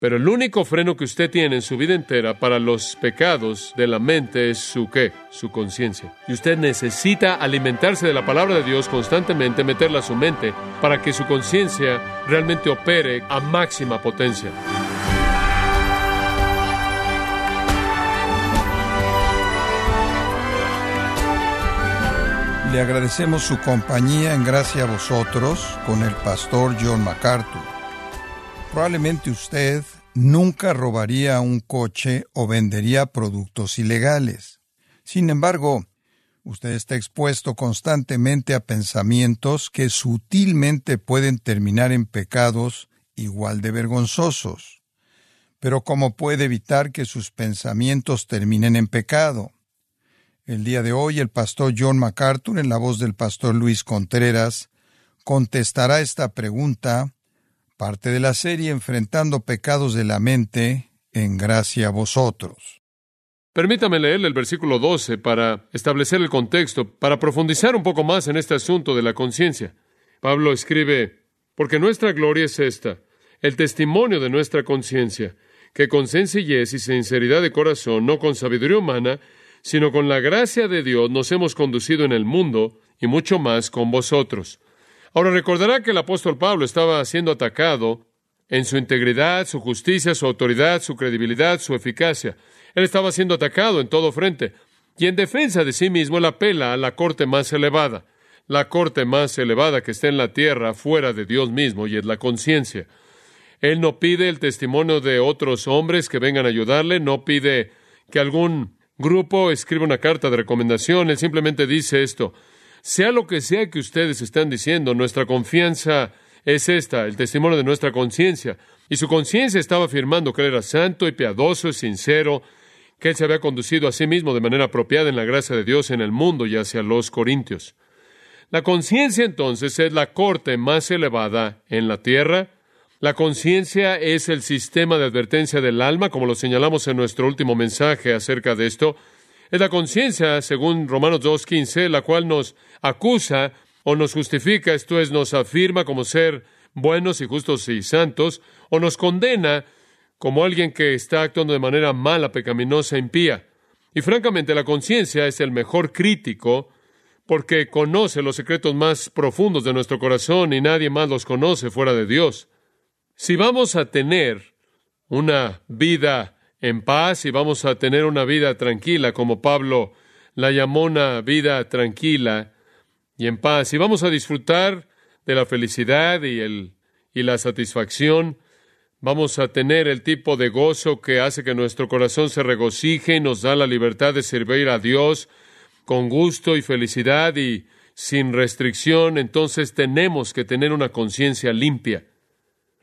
Pero el único freno que usted tiene en su vida entera para los pecados de la mente es su qué, su conciencia. Y usted necesita alimentarse de la palabra de Dios constantemente, meterla a su mente, para que su conciencia realmente opere a máxima potencia. Le agradecemos su compañía en gracia a vosotros con el pastor John MacArthur. Probablemente usted nunca robaría un coche o vendería productos ilegales. Sin embargo, usted está expuesto constantemente a pensamientos que sutilmente pueden terminar en pecados igual de vergonzosos. Pero ¿cómo puede evitar que sus pensamientos terminen en pecado? El día de hoy el pastor John MacArthur, en la voz del pastor Luis Contreras, contestará esta pregunta, parte de la serie Enfrentando pecados de la mente, en gracia a vosotros. Permítame leer el versículo 12 para establecer el contexto, para profundizar un poco más en este asunto de la conciencia. Pablo escribe, porque nuestra gloria es esta, el testimonio de nuestra conciencia, que con sencillez y sinceridad de corazón, no con sabiduría humana, sino con la gracia de Dios nos hemos conducido en el mundo y mucho más con vosotros. Ahora recordará que el apóstol Pablo estaba siendo atacado en su integridad, su justicia, su autoridad, su credibilidad, su eficacia. Él estaba siendo atacado en todo frente. Y en defensa de sí mismo él apela a la corte más elevada, la corte más elevada que está en la tierra, fuera de Dios mismo, y es la conciencia. Él no pide el testimonio de otros hombres que vengan a ayudarle, no pide que algún grupo escribe una carta de recomendación, él simplemente dice esto, sea lo que sea que ustedes están diciendo, nuestra confianza es esta, el testimonio de nuestra conciencia. Y su conciencia estaba afirmando que él era santo y piadoso y sincero, que él se había conducido a sí mismo de manera apropiada en la gracia de Dios en el mundo y hacia los corintios. La conciencia entonces es la corte más elevada en la tierra, la conciencia es el sistema de advertencia del alma, como lo señalamos en nuestro último mensaje acerca de esto. Es la conciencia, según Romanos 2.15, la cual nos acusa o nos justifica, esto es, nos afirma como ser buenos y justos y santos, o nos condena como alguien que está actuando de manera mala, pecaminosa, impía. Y francamente, la conciencia es el mejor crítico porque conoce los secretos más profundos de nuestro corazón y nadie más los conoce fuera de Dios. Si vamos a tener una vida en paz y vamos a tener una vida tranquila, como Pablo la llamó una vida tranquila y en paz, y vamos a disfrutar de la felicidad y, el, y la satisfacción, vamos a tener el tipo de gozo que hace que nuestro corazón se regocije y nos da la libertad de servir a Dios con gusto y felicidad y sin restricción, entonces tenemos que tener una conciencia limpia.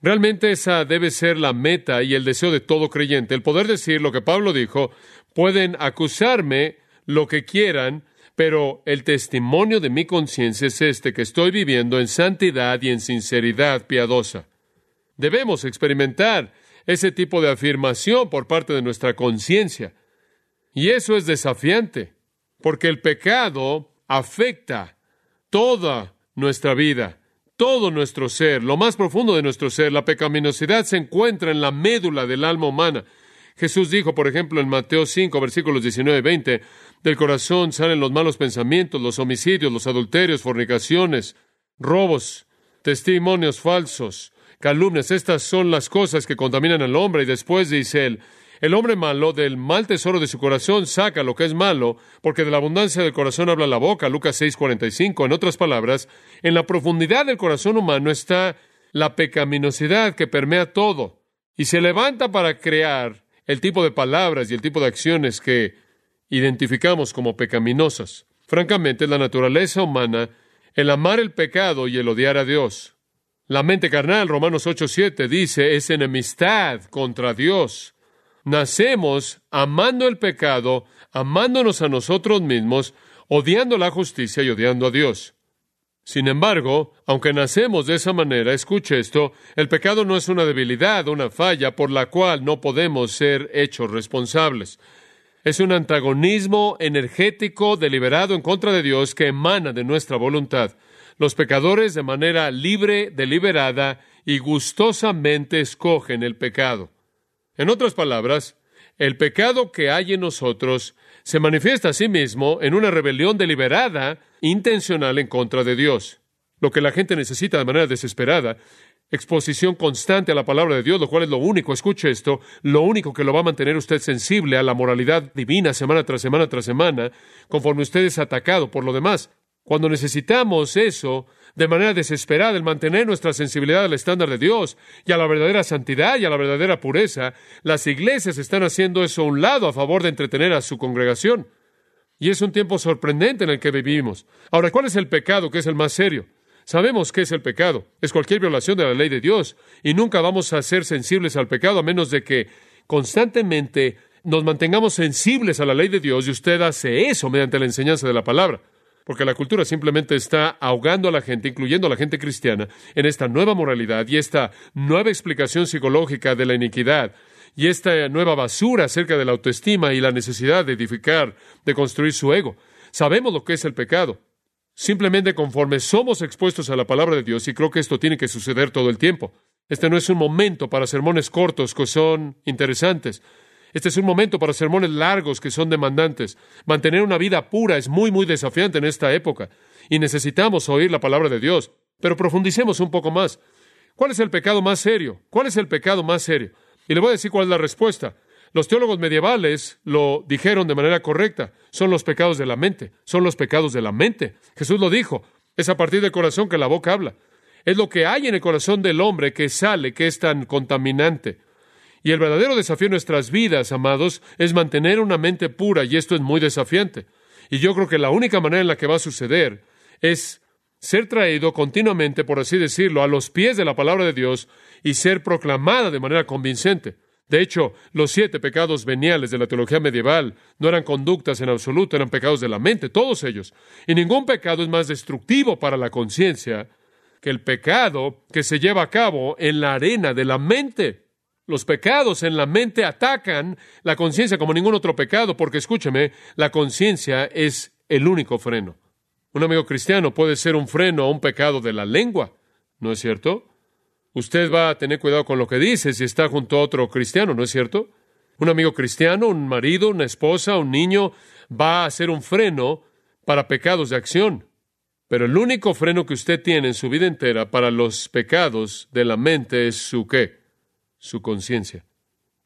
Realmente esa debe ser la meta y el deseo de todo creyente, el poder decir lo que Pablo dijo, pueden acusarme lo que quieran, pero el testimonio de mi conciencia es este, que estoy viviendo en santidad y en sinceridad piadosa. Debemos experimentar ese tipo de afirmación por parte de nuestra conciencia. Y eso es desafiante, porque el pecado afecta toda nuestra vida todo nuestro ser, lo más profundo de nuestro ser. La pecaminosidad se encuentra en la médula del alma humana. Jesús dijo, por ejemplo, en Mateo 5, versículos 19 y 20, del corazón salen los malos pensamientos, los homicidios, los adulterios, fornicaciones, robos, testimonios falsos, calumnias. Estas son las cosas que contaminan al hombre. Y después dice él, el hombre malo del mal tesoro de su corazón saca lo que es malo, porque de la abundancia del corazón habla la boca. Lucas 6:45. En otras palabras, en la profundidad del corazón humano está la pecaminosidad que permea todo y se levanta para crear el tipo de palabras y el tipo de acciones que identificamos como pecaminosas. Francamente, la naturaleza humana el amar el pecado y el odiar a Dios. La mente carnal, Romanos 8:7, dice, es enemistad contra Dios nacemos amando el pecado, amándonos a nosotros mismos, odiando la justicia y odiando a Dios. Sin embargo, aunque nacemos de esa manera, escuche esto, el pecado no es una debilidad, una falla por la cual no podemos ser hechos responsables. Es un antagonismo energético deliberado en contra de Dios que emana de nuestra voluntad. Los pecadores de manera libre, deliberada y gustosamente escogen el pecado. En otras palabras, el pecado que hay en nosotros se manifiesta a sí mismo en una rebelión deliberada, intencional en contra de Dios. Lo que la gente necesita de manera desesperada, exposición constante a la palabra de Dios, lo cual es lo único, escuche esto, lo único que lo va a mantener usted sensible a la moralidad divina semana tras semana tras semana, conforme usted es atacado por lo demás. Cuando necesitamos eso, de manera desesperada, el mantener nuestra sensibilidad al estándar de Dios y a la verdadera santidad y a la verdadera pureza, las iglesias están haciendo eso a un lado a favor de entretener a su congregación. Y es un tiempo sorprendente en el que vivimos. Ahora, ¿cuál es el pecado que es el más serio? Sabemos qué es el pecado. Es cualquier violación de la ley de Dios. Y nunca vamos a ser sensibles al pecado a menos de que constantemente nos mantengamos sensibles a la ley de Dios y usted hace eso mediante la enseñanza de la palabra porque la cultura simplemente está ahogando a la gente, incluyendo a la gente cristiana, en esta nueva moralidad y esta nueva explicación psicológica de la iniquidad y esta nueva basura acerca de la autoestima y la necesidad de edificar, de construir su ego. Sabemos lo que es el pecado. Simplemente conforme somos expuestos a la palabra de Dios, y creo que esto tiene que suceder todo el tiempo. Este no es un momento para sermones cortos que son interesantes. Este es un momento para sermones largos que son demandantes. Mantener una vida pura es muy, muy desafiante en esta época y necesitamos oír la palabra de Dios. Pero profundicemos un poco más. ¿Cuál es el pecado más serio? ¿Cuál es el pecado más serio? Y le voy a decir cuál es la respuesta. Los teólogos medievales lo dijeron de manera correcta. Son los pecados de la mente. Son los pecados de la mente. Jesús lo dijo. Es a partir del corazón que la boca habla. Es lo que hay en el corazón del hombre que sale, que es tan contaminante. Y el verdadero desafío en nuestras vidas, amados, es mantener una mente pura, y esto es muy desafiante. Y yo creo que la única manera en la que va a suceder es ser traído continuamente, por así decirlo, a los pies de la palabra de Dios y ser proclamada de manera convincente. De hecho, los siete pecados veniales de la teología medieval no eran conductas en absoluto, eran pecados de la mente, todos ellos. Y ningún pecado es más destructivo para la conciencia que el pecado que se lleva a cabo en la arena de la mente. Los pecados en la mente atacan la conciencia como ningún otro pecado, porque escúcheme, la conciencia es el único freno. Un amigo cristiano puede ser un freno a un pecado de la lengua, ¿no es cierto? Usted va a tener cuidado con lo que dice si está junto a otro cristiano, ¿no es cierto? Un amigo cristiano, un marido, una esposa, un niño, va a ser un freno para pecados de acción. Pero el único freno que usted tiene en su vida entera para los pecados de la mente es su qué? Su conciencia.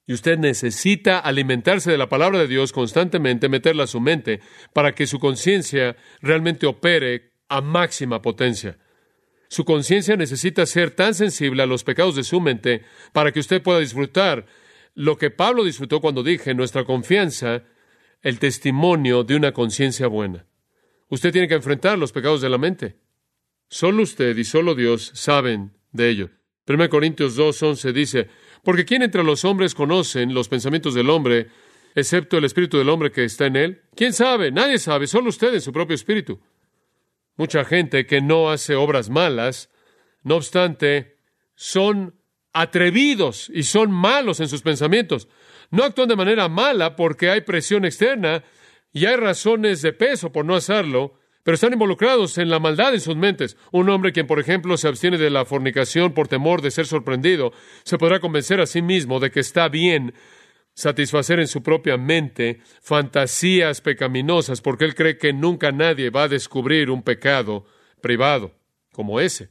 Y usted necesita alimentarse de la palabra de Dios constantemente, meterla a su mente, para que su conciencia realmente opere a máxima potencia. Su conciencia necesita ser tan sensible a los pecados de su mente para que usted pueda disfrutar lo que Pablo disfrutó cuando dije nuestra confianza, el testimonio de una conciencia buena. Usted tiene que enfrentar los pecados de la mente. Solo usted y solo Dios saben de ello. 1 Corintios 2.11 dice, porque ¿quién entre los hombres conocen los pensamientos del hombre, excepto el espíritu del hombre que está en él? ¿Quién sabe? Nadie sabe, solo usted en su propio espíritu. Mucha gente que no hace obras malas, no obstante, son atrevidos y son malos en sus pensamientos. No actúan de manera mala porque hay presión externa y hay razones de peso por no hacerlo, pero están involucrados en la maldad en sus mentes. Un hombre quien, por ejemplo, se abstiene de la fornicación por temor de ser sorprendido, se podrá convencer a sí mismo de que está bien satisfacer en su propia mente fantasías pecaminosas porque él cree que nunca nadie va a descubrir un pecado privado como ese.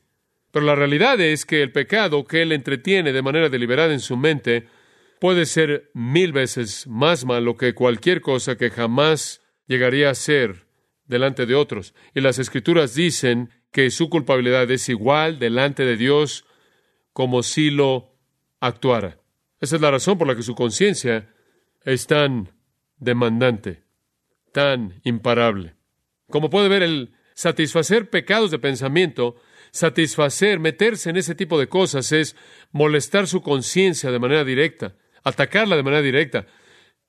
Pero la realidad es que el pecado que él entretiene de manera deliberada en su mente puede ser mil veces más malo que cualquier cosa que jamás llegaría a ser delante de otros. Y las escrituras dicen que su culpabilidad es igual delante de Dios como si lo actuara. Esa es la razón por la que su conciencia es tan demandante, tan imparable. Como puede ver, el satisfacer pecados de pensamiento, satisfacer, meterse en ese tipo de cosas es molestar su conciencia de manera directa, atacarla de manera directa.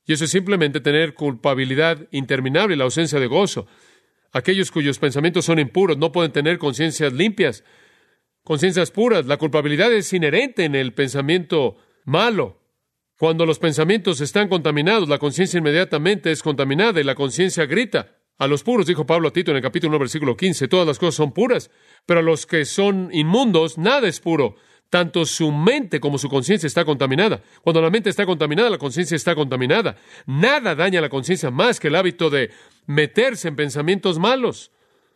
Y eso es simplemente tener culpabilidad interminable la ausencia de gozo. Aquellos cuyos pensamientos son impuros no pueden tener conciencias limpias, conciencias puras. La culpabilidad es inherente en el pensamiento malo. Cuando los pensamientos están contaminados, la conciencia inmediatamente es contaminada y la conciencia grita. A los puros, dijo Pablo a Tito en el capítulo 1, versículo 15, todas las cosas son puras, pero a los que son inmundos, nada es puro. tanto su mente como su conciencia está contaminada. Cuando la mente está contaminada, la conciencia está contaminada. Nada daña a la conciencia más que el hábito de meterse en pensamientos malos.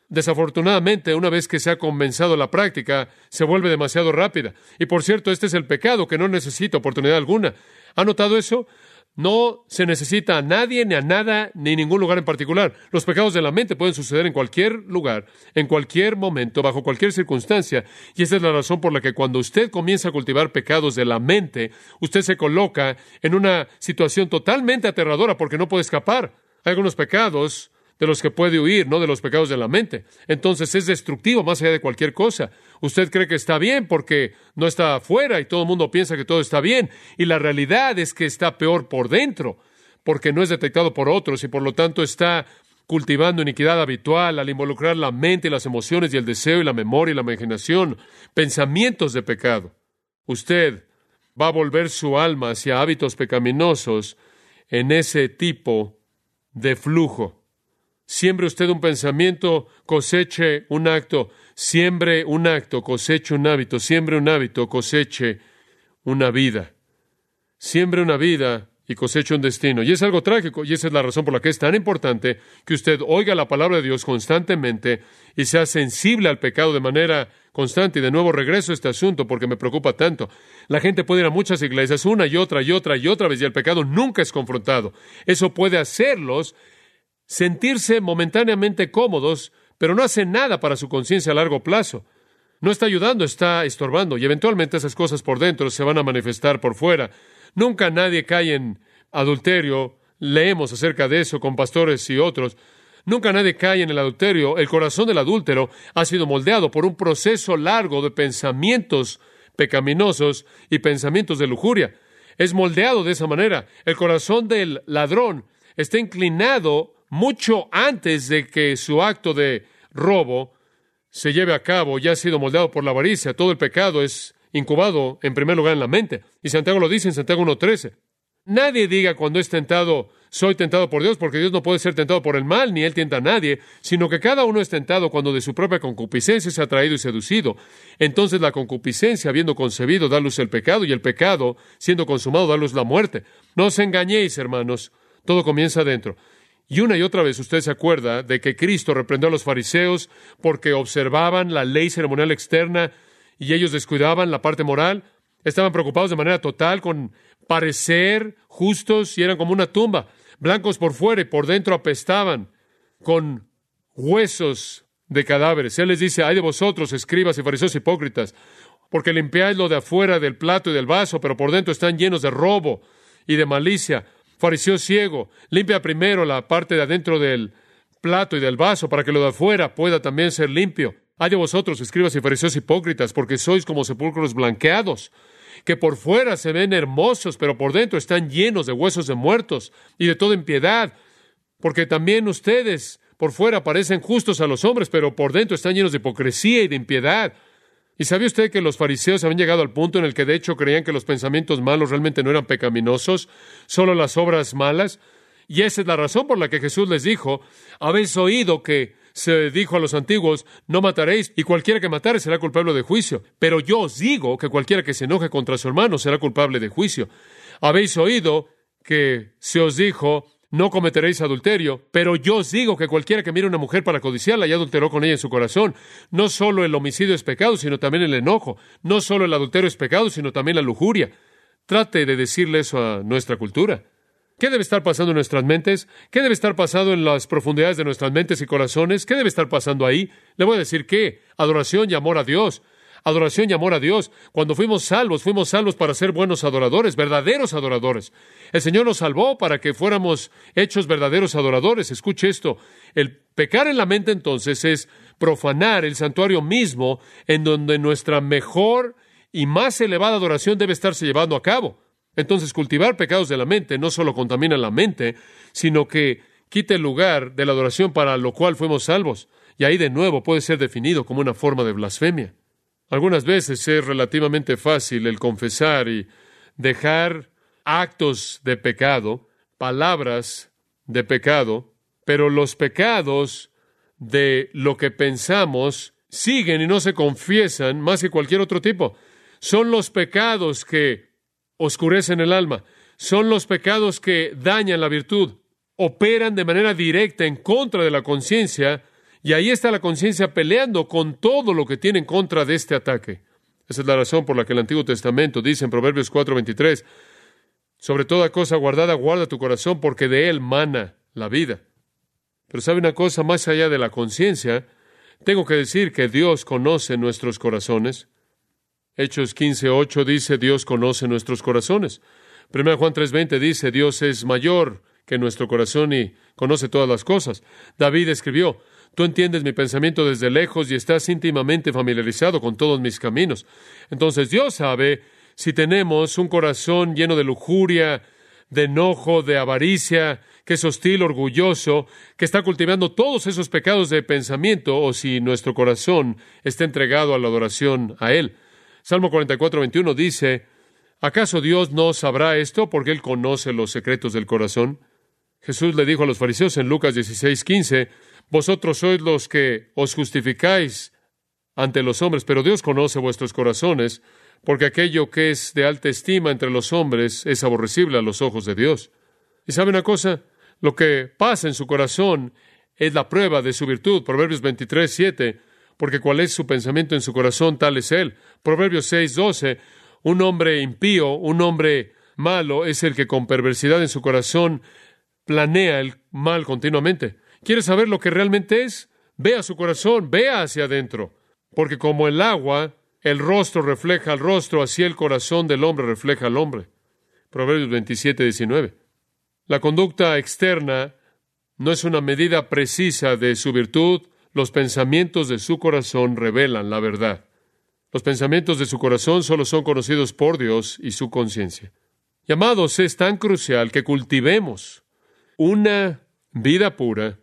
Desafortunadamente, una vez que se ha comenzado la práctica, se vuelve demasiado rápida. Y por cierto, este es el pecado que no necesita oportunidad alguna. ¿Ha notado eso? No se necesita a nadie, ni a nada, ni ningún lugar en particular. Los pecados de la mente pueden suceder en cualquier lugar, en cualquier momento, bajo cualquier circunstancia. Y esa es la razón por la que cuando usted comienza a cultivar pecados de la mente, usted se coloca en una situación totalmente aterradora porque no puede escapar. Hay algunos pecados de los que puede huir, no de los pecados de la mente. Entonces es destructivo más allá de cualquier cosa. Usted cree que está bien porque no está afuera y todo el mundo piensa que todo está bien. Y la realidad es que está peor por dentro porque no es detectado por otros y por lo tanto está cultivando iniquidad habitual al involucrar la mente y las emociones y el deseo y la memoria y la imaginación, pensamientos de pecado. Usted va a volver su alma hacia hábitos pecaminosos en ese tipo de flujo. Siembre usted un pensamiento, coseche un acto. Siembre un acto, coseche un hábito. Siembre un hábito, coseche una vida. Siembre una vida y coseche un destino. Y es algo trágico, y esa es la razón por la que es tan importante que usted oiga la palabra de Dios constantemente y sea sensible al pecado de manera constante. Y de nuevo regreso a este asunto porque me preocupa tanto. La gente puede ir a muchas iglesias una y otra y otra y otra vez y el pecado nunca es confrontado. Eso puede hacerlos sentirse momentáneamente cómodos, pero no hace nada para su conciencia a largo plazo. No está ayudando, está estorbando, y eventualmente esas cosas por dentro se van a manifestar por fuera. Nunca nadie cae en adulterio, leemos acerca de eso con pastores y otros. Nunca nadie cae en el adulterio. El corazón del adúltero ha sido moldeado por un proceso largo de pensamientos pecaminosos y pensamientos de lujuria. Es moldeado de esa manera. El corazón del ladrón está inclinado mucho antes de que su acto de robo se lleve a cabo, ya ha sido moldeado por la avaricia. Todo el pecado es incubado en primer lugar en la mente. Y Santiago lo dice en Santiago 1.13. Nadie diga cuando es tentado, soy tentado por Dios, porque Dios no puede ser tentado por el mal, ni Él tienta a nadie, sino que cada uno es tentado cuando de su propia concupiscencia se ha traído y seducido. Entonces la concupiscencia, habiendo concebido, da luz el pecado, y el pecado, siendo consumado, da luz la muerte. No os engañéis, hermanos, todo comienza adentro. Y una y otra vez usted se acuerda de que Cristo reprendió a los fariseos porque observaban la ley ceremonial externa y ellos descuidaban la parte moral. Estaban preocupados de manera total con parecer justos y eran como una tumba, blancos por fuera y por dentro apestaban con huesos de cadáveres. Él les dice, ay de vosotros, escribas y fariseos hipócritas, porque limpiáis lo de afuera del plato y del vaso, pero por dentro están llenos de robo y de malicia. Fariseo ciego, limpia primero la parte de adentro del plato y del vaso para que lo de afuera pueda también ser limpio. Hay de vosotros, escribas y fariseos hipócritas, porque sois como sepulcros blanqueados, que por fuera se ven hermosos, pero por dentro están llenos de huesos de muertos y de toda impiedad, porque también ustedes por fuera parecen justos a los hombres, pero por dentro están llenos de hipocresía y de impiedad. ¿Y sabía usted que los fariseos habían llegado al punto en el que de hecho creían que los pensamientos malos realmente no eran pecaminosos, solo las obras malas? Y esa es la razón por la que Jesús les dijo, habéis oído que se dijo a los antiguos, no mataréis, y cualquiera que matare será culpable de juicio. Pero yo os digo que cualquiera que se enoje contra su hermano será culpable de juicio. Habéis oído que se os dijo, no cometeréis adulterio, pero yo os digo que cualquiera que mire a una mujer para codiciarla ya adulteró con ella en su corazón. No solo el homicidio es pecado, sino también el enojo. No solo el adulterio es pecado, sino también la lujuria. Trate de decirle eso a nuestra cultura. ¿Qué debe estar pasando en nuestras mentes? ¿Qué debe estar pasando en las profundidades de nuestras mentes y corazones? ¿Qué debe estar pasando ahí? Le voy a decir qué. Adoración y amor a Dios adoración y amor a Dios. Cuando fuimos salvos, fuimos salvos para ser buenos adoradores, verdaderos adoradores. El Señor nos salvó para que fuéramos hechos verdaderos adoradores. Escuche esto. El pecar en la mente entonces es profanar el santuario mismo en donde nuestra mejor y más elevada adoración debe estarse llevando a cabo. Entonces, cultivar pecados de la mente no solo contamina la mente, sino que quita el lugar de la adoración para lo cual fuimos salvos. Y ahí de nuevo puede ser definido como una forma de blasfemia. Algunas veces es relativamente fácil el confesar y dejar actos de pecado, palabras de pecado, pero los pecados de lo que pensamos siguen y no se confiesan más que cualquier otro tipo. Son los pecados que oscurecen el alma. Son los pecados que dañan la virtud. Operan de manera directa en contra de la conciencia y ahí está la conciencia peleando con todo lo que tiene en contra de este ataque. Esa es la razón por la que el Antiguo Testamento dice en Proverbios 4:23, sobre toda cosa guardada, guarda tu corazón, porque de él mana la vida. Pero sabe una cosa más allá de la conciencia, tengo que decir que Dios conoce nuestros corazones. Hechos 15:8 dice Dios conoce nuestros corazones. 1 Juan 3:20 dice Dios es mayor que nuestro corazón y conoce todas las cosas. David escribió, Tú entiendes mi pensamiento desde lejos y estás íntimamente familiarizado con todos mis caminos. Entonces Dios sabe si tenemos un corazón lleno de lujuria, de enojo, de avaricia, que es hostil, orgulloso, que está cultivando todos esos pecados de pensamiento, o si nuestro corazón está entregado a la adoración a Él. Salmo 44, 21 dice, ¿acaso Dios no sabrá esto porque Él conoce los secretos del corazón? Jesús le dijo a los fariseos en Lucas 16, 15, vosotros sois los que os justificáis ante los hombres, pero Dios conoce vuestros corazones, porque aquello que es de alta estima entre los hombres es aborrecible a los ojos de Dios. ¿Y sabe una cosa? Lo que pasa en su corazón es la prueba de su virtud. Proverbios 23, 7, porque cuál es su pensamiento en su corazón, tal es él. Proverbios 6, 12, un hombre impío, un hombre malo, es el que con perversidad en su corazón planea el mal continuamente. ¿Quieres saber lo que realmente es? Ve a su corazón, vea hacia adentro. Porque como el agua, el rostro refleja al rostro, así el corazón del hombre refleja al hombre. Proverbios 27, 19. La conducta externa no es una medida precisa de su virtud. Los pensamientos de su corazón revelan la verdad. Los pensamientos de su corazón solo son conocidos por Dios y su conciencia. Llamados, es tan crucial que cultivemos una vida pura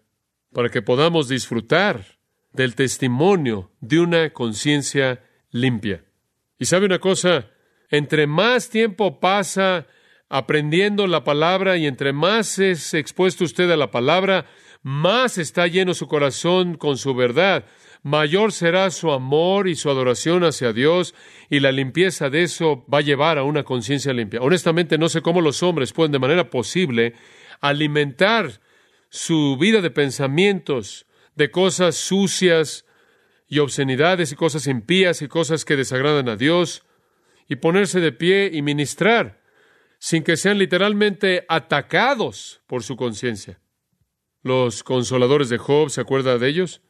para que podamos disfrutar del testimonio de una conciencia limpia. Y sabe una cosa, entre más tiempo pasa aprendiendo la palabra y entre más es expuesto usted a la palabra, más está lleno su corazón con su verdad, mayor será su amor y su adoración hacia Dios y la limpieza de eso va a llevar a una conciencia limpia. Honestamente no sé cómo los hombres pueden de manera posible alimentar su vida de pensamientos, de cosas sucias y obscenidades y cosas impías y cosas que desagradan a Dios, y ponerse de pie y ministrar, sin que sean literalmente atacados por su conciencia. Los consoladores de Job, ¿se acuerda de ellos?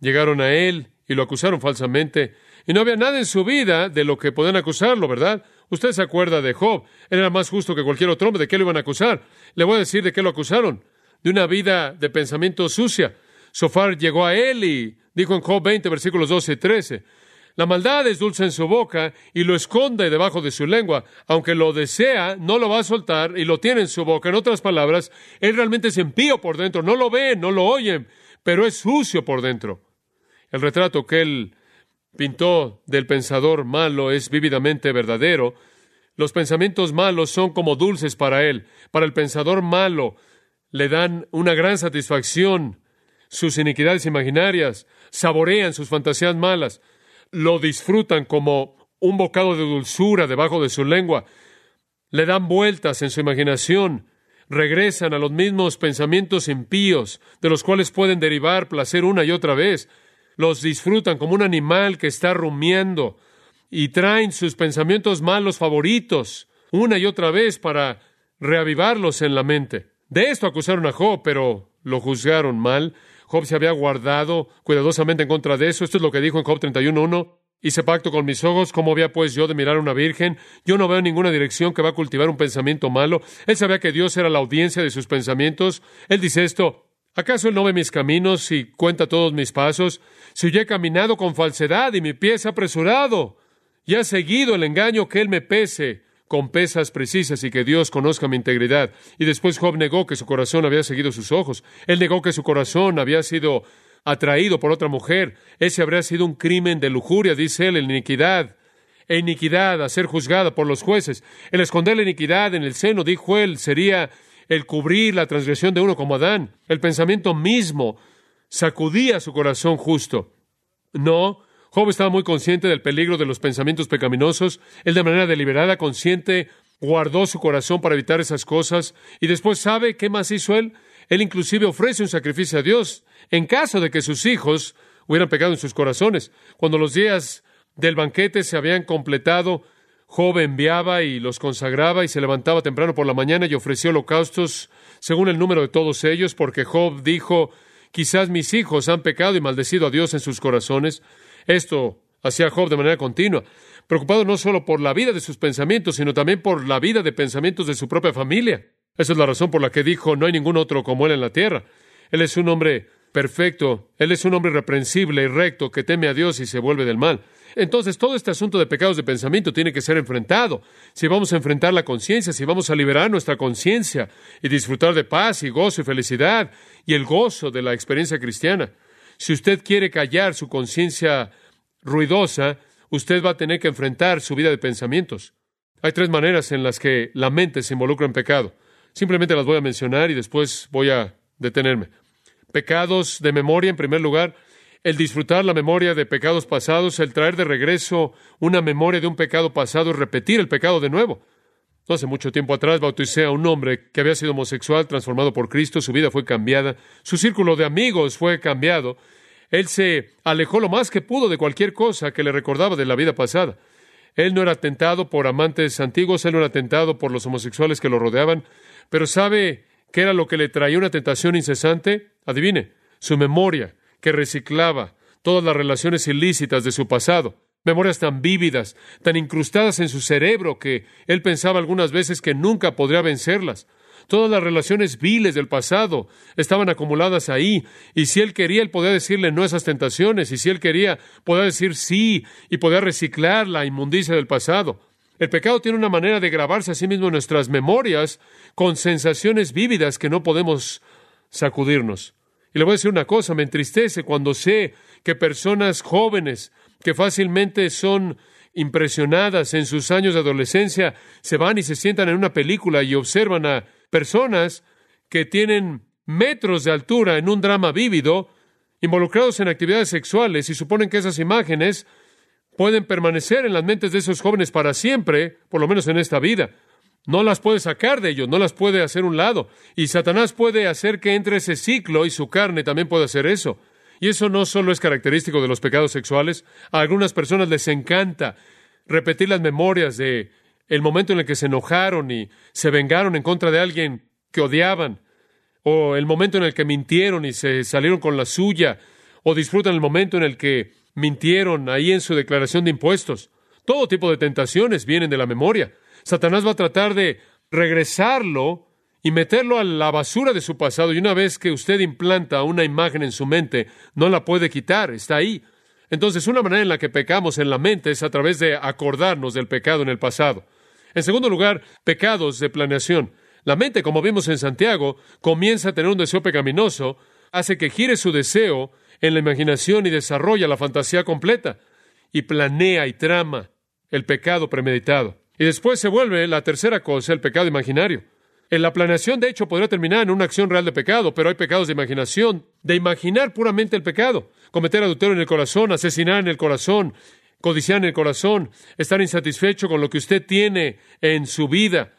Llegaron a él y lo acusaron falsamente, y no había nada en su vida de lo que podían acusarlo, ¿verdad? Usted se acuerda de Job, era más justo que cualquier otro hombre, ¿de qué lo iban a acusar? Le voy a decir de qué lo acusaron de una vida de pensamiento sucia. Sofar llegó a él y dijo en Job 20, versículos 12 y 13, la maldad es dulce en su boca y lo esconde debajo de su lengua. Aunque lo desea, no lo va a soltar y lo tiene en su boca. En otras palabras, él realmente es impío por dentro. No lo ven, no lo oyen, pero es sucio por dentro. El retrato que él pintó del pensador malo es vívidamente verdadero. Los pensamientos malos son como dulces para él. Para el pensador malo, le dan una gran satisfacción sus iniquidades imaginarias, saborean sus fantasías malas, lo disfrutan como un bocado de dulzura debajo de su lengua, le dan vueltas en su imaginación, regresan a los mismos pensamientos impíos, de los cuales pueden derivar placer una y otra vez, los disfrutan como un animal que está rumiando y traen sus pensamientos malos favoritos una y otra vez para reavivarlos en la mente. De esto acusaron a Job, pero lo juzgaron mal. Job se había guardado cuidadosamente en contra de eso. Esto es lo que dijo en Job 31.1. Hice pacto con mis ojos, ¿cómo había pues yo de mirar a una virgen? Yo no veo ninguna dirección que va a cultivar un pensamiento malo. Él sabía que Dios era la audiencia de sus pensamientos. Él dice esto, ¿acaso él no ve mis caminos y cuenta todos mis pasos? Si yo he caminado con falsedad y mi pie se ha apresurado y ha seguido el engaño que él me pese, con pesas precisas y que Dios conozca mi integridad. Y después Job negó que su corazón había seguido sus ojos. Él negó que su corazón había sido atraído por otra mujer. Ese habría sido un crimen de lujuria, dice él, en iniquidad. E iniquidad a ser juzgada por los jueces. El esconder la iniquidad en el seno, dijo él, sería el cubrir la transgresión de uno como Adán. El pensamiento mismo sacudía su corazón justo. No, Job estaba muy consciente del peligro de los pensamientos pecaminosos. Él de manera deliberada, consciente, guardó su corazón para evitar esas cosas. Y después sabe qué más hizo él. Él inclusive ofrece un sacrificio a Dios en caso de que sus hijos hubieran pecado en sus corazones. Cuando los días del banquete se habían completado, Job enviaba y los consagraba y se levantaba temprano por la mañana y ofreció holocaustos según el número de todos ellos, porque Job dijo, quizás mis hijos han pecado y maldecido a Dios en sus corazones. Esto hacía Job de manera continua, preocupado no solo por la vida de sus pensamientos, sino también por la vida de pensamientos de su propia familia. Esa es la razón por la que dijo, no hay ningún otro como él en la tierra. Él es un hombre perfecto, él es un hombre irreprensible y recto que teme a Dios y se vuelve del mal. Entonces, todo este asunto de pecados de pensamiento tiene que ser enfrentado. Si vamos a enfrentar la conciencia, si vamos a liberar nuestra conciencia y disfrutar de paz y gozo y felicidad y el gozo de la experiencia cristiana. Si usted quiere callar su conciencia ruidosa, usted va a tener que enfrentar su vida de pensamientos. Hay tres maneras en las que la mente se involucra en pecado. Simplemente las voy a mencionar y después voy a detenerme. Pecados de memoria, en primer lugar, el disfrutar la memoria de pecados pasados, el traer de regreso una memoria de un pecado pasado repetir el pecado de nuevo. No hace mucho tiempo atrás bauticé a un hombre que había sido homosexual, transformado por Cristo, su vida fue cambiada, su círculo de amigos fue cambiado, él se alejó lo más que pudo de cualquier cosa que le recordaba de la vida pasada. Él no era tentado por amantes antiguos, él no era tentado por los homosexuales que lo rodeaban, pero ¿sabe qué era lo que le traía una tentación incesante? Adivine, su memoria, que reciclaba todas las relaciones ilícitas de su pasado, memorias tan vívidas, tan incrustadas en su cerebro que él pensaba algunas veces que nunca podría vencerlas. Todas las relaciones viles del pasado estaban acumuladas ahí, y si él quería, él podía decirle no a esas tentaciones, y si él quería, podía decir sí, y podía reciclar la inmundicia del pasado. El pecado tiene una manera de grabarse a sí mismo en nuestras memorias con sensaciones vívidas que no podemos sacudirnos. Y le voy a decir una cosa, me entristece cuando sé que personas jóvenes que fácilmente son impresionadas en sus años de adolescencia se van y se sientan en una película y observan a personas que tienen metros de altura en un drama vívido, involucrados en actividades sexuales y suponen que esas imágenes pueden permanecer en las mentes de esos jóvenes para siempre, por lo menos en esta vida. No las puede sacar de ellos, no las puede hacer un lado. Y Satanás puede hacer que entre ese ciclo y su carne también puede hacer eso. Y eso no solo es característico de los pecados sexuales. A algunas personas les encanta repetir las memorias de el momento en el que se enojaron y se vengaron en contra de alguien que odiaban, o el momento en el que mintieron y se salieron con la suya, o disfrutan el momento en el que mintieron ahí en su declaración de impuestos. Todo tipo de tentaciones vienen de la memoria. Satanás va a tratar de regresarlo y meterlo a la basura de su pasado. Y una vez que usted implanta una imagen en su mente, no la puede quitar, está ahí. Entonces, una manera en la que pecamos en la mente es a través de acordarnos del pecado en el pasado. En segundo lugar, pecados de planeación. La mente, como vimos en Santiago, comienza a tener un deseo pecaminoso, hace que gire su deseo en la imaginación y desarrolla la fantasía completa y planea y trama el pecado premeditado. Y después se vuelve la tercera cosa, el pecado imaginario. En la planeación, de hecho, podría terminar en una acción real de pecado, pero hay pecados de imaginación, de imaginar puramente el pecado, cometer adulterio en el corazón, asesinar en el corazón, codiciar en el corazón, estar insatisfecho con lo que usted tiene en su vida,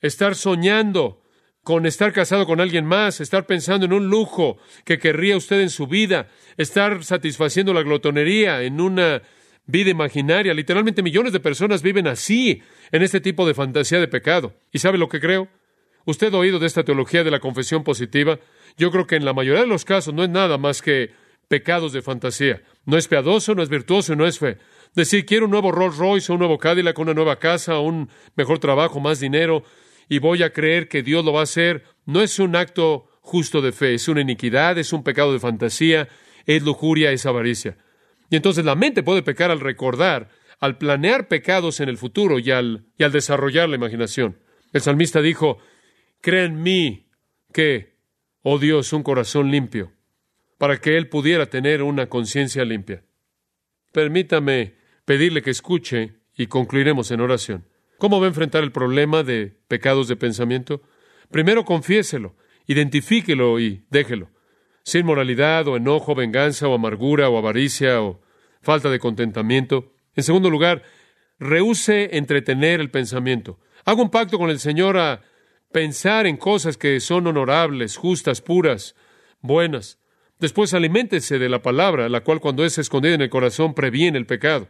estar soñando con estar casado con alguien más, estar pensando en un lujo que querría usted en su vida, estar satisfaciendo la glotonería en una vida imaginaria. Literalmente millones de personas viven así, en este tipo de fantasía de pecado. ¿Y sabe lo que creo? Usted ha oído de esta teología de la confesión positiva. Yo creo que en la mayoría de los casos no es nada más que pecados de fantasía. No es piadoso, no es virtuoso, no es fe. Decir, quiero un nuevo Rolls Royce, un nuevo Cadillac, una nueva casa, un mejor trabajo, más dinero, y voy a creer que Dios lo va a hacer, no es un acto justo de fe, es una iniquidad, es un pecado de fantasía, es lujuria, es avaricia. Y entonces la mente puede pecar al recordar, al planear pecados en el futuro y al, y al desarrollar la imaginación. El salmista dijo, cree en mí que, oh Dios, un corazón limpio, para que él pudiera tener una conciencia limpia. Permítame pedirle que escuche y concluiremos en oración. ¿Cómo va a enfrentar el problema de pecados de pensamiento? Primero confiéselo, identifíquelo y déjelo. Sin moralidad o enojo, venganza o amargura o avaricia o falta de contentamiento. En segundo lugar, rehúse entretener el pensamiento. Haga un pacto con el Señor a pensar en cosas que son honorables, justas, puras, buenas. Después aliméntese de la palabra, la cual cuando es escondida en el corazón previene el pecado.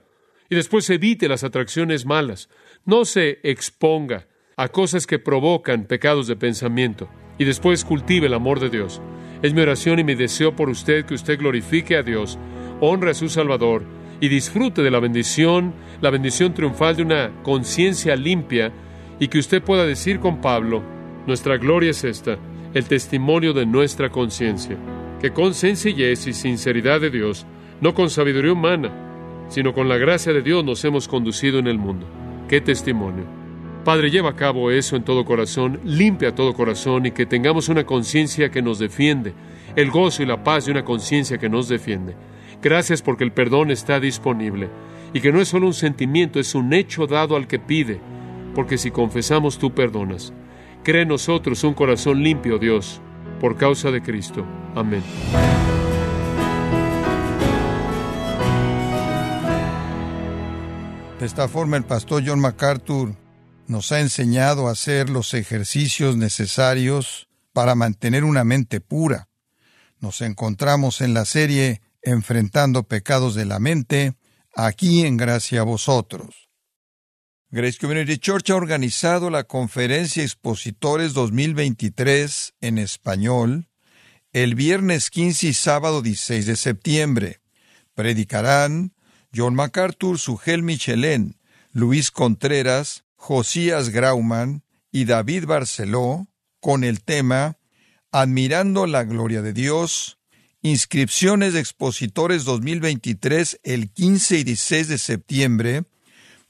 Y después evite las atracciones malas. No se exponga a cosas que provocan pecados de pensamiento. Y después cultive el amor de Dios. Es mi oración y mi deseo por usted que usted glorifique a Dios, honre a su Salvador y disfrute de la bendición, la bendición triunfal de una conciencia limpia y que usted pueda decir con Pablo, nuestra gloria es esta, el testimonio de nuestra conciencia, que con sencillez y sinceridad de Dios, no con sabiduría humana, sino con la gracia de Dios nos hemos conducido en el mundo. ¡Qué testimonio! Padre, lleva a cabo eso en todo corazón, limpia todo corazón y que tengamos una conciencia que nos defiende, el gozo y la paz de una conciencia que nos defiende. Gracias porque el perdón está disponible y que no es solo un sentimiento, es un hecho dado al que pide, porque si confesamos tú perdonas. Cree en nosotros un corazón limpio, Dios, por causa de Cristo. Amén. De esta forma el pastor John MacArthur nos ha enseñado a hacer los ejercicios necesarios para mantener una mente pura. Nos encontramos en la serie Enfrentando pecados de la mente, aquí en Gracia a vosotros. Grace Community Church ha organizado la conferencia Expositores 2023 en español el viernes 15 y sábado 16 de septiembre. Predicarán John MacArthur, Sugel Michelén, Luis Contreras, Josías Grauman y David Barceló con el tema Admirando la Gloria de Dios, inscripciones de expositores 2023 el 15 y 16 de septiembre,